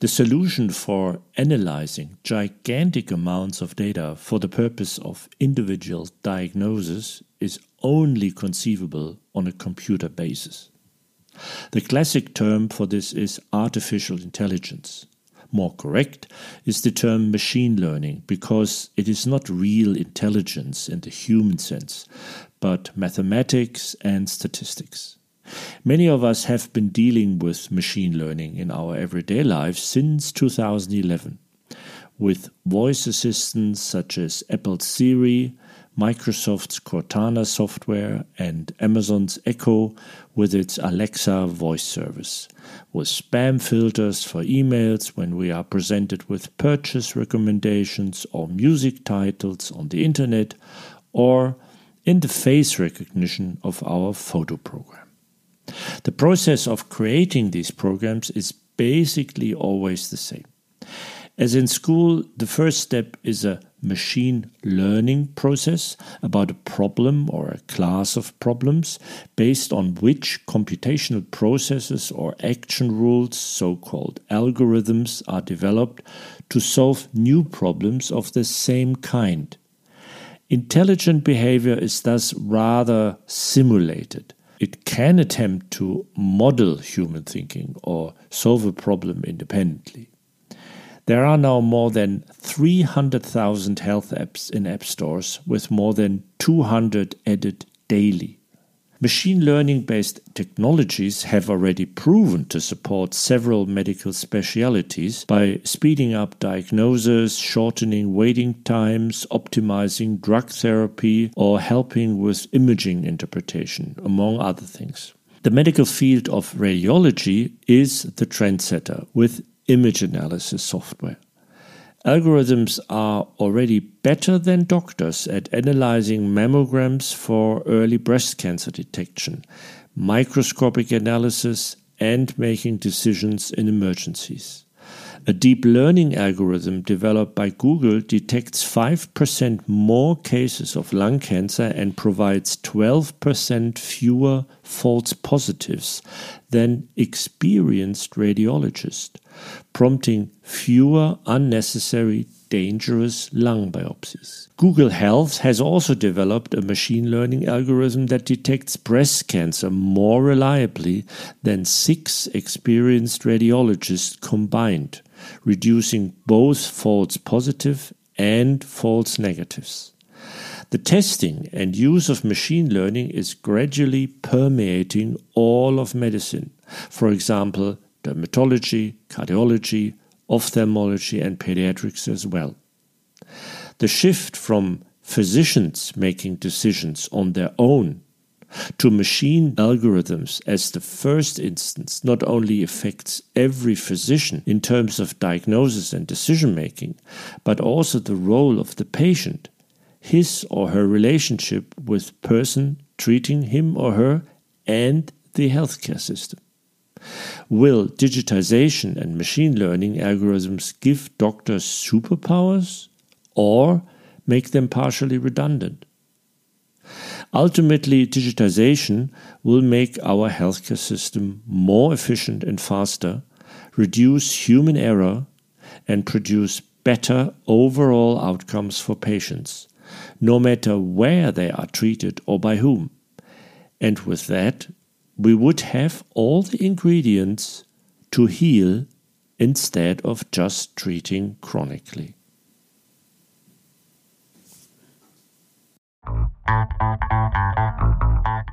the solution for analyzing gigantic amounts of data for the purpose of individual diagnosis is only conceivable on a computer basis. The classic term for this is artificial intelligence. More correct is the term machine learning because it is not real intelligence in the human sense, but mathematics and statistics. Many of us have been dealing with machine learning in our everyday lives since 2011, with voice assistants such as Apple's Siri, Microsoft's Cortana software, and Amazon's Echo with its Alexa voice service, with spam filters for emails when we are presented with purchase recommendations or music titles on the internet, or in the face recognition of our photo program. The process of creating these programs is basically always the same. As in school, the first step is a machine learning process about a problem or a class of problems based on which computational processes or action rules, so called algorithms, are developed to solve new problems of the same kind. Intelligent behavior is thus rather simulated. It can attempt to model human thinking or solve a problem independently. There are now more than 300,000 health apps in app stores with more than 200 added daily. Machine learning based technologies have already proven to support several medical specialities by speeding up diagnosis, shortening waiting times, optimizing drug therapy, or helping with imaging interpretation, among other things. The medical field of radiology is the trendsetter with image analysis software. Algorithms are already better than doctors at analyzing mammograms for early breast cancer detection, microscopic analysis, and making decisions in emergencies. A deep learning algorithm developed by Google detects 5% more cases of lung cancer and provides 12% fewer false positives than experienced radiologists prompting fewer unnecessary dangerous lung biopsies. Google Health has also developed a machine learning algorithm that detects breast cancer more reliably than six experienced radiologists combined, reducing both false positive and false negatives. The testing and use of machine learning is gradually permeating all of medicine. For example, dermatology, cardiology, ophthalmology, and pediatrics as well. The shift from physicians making decisions on their own to machine algorithms as the first instance not only affects every physician in terms of diagnosis and decision making, but also the role of the patient, his or her relationship with person treating him or her and the healthcare system. Will digitization and machine learning algorithms give doctors superpowers or make them partially redundant? Ultimately, digitization will make our healthcare system more efficient and faster, reduce human error, and produce better overall outcomes for patients, no matter where they are treated or by whom. And with that, we would have all the ingredients to heal instead of just treating chronically.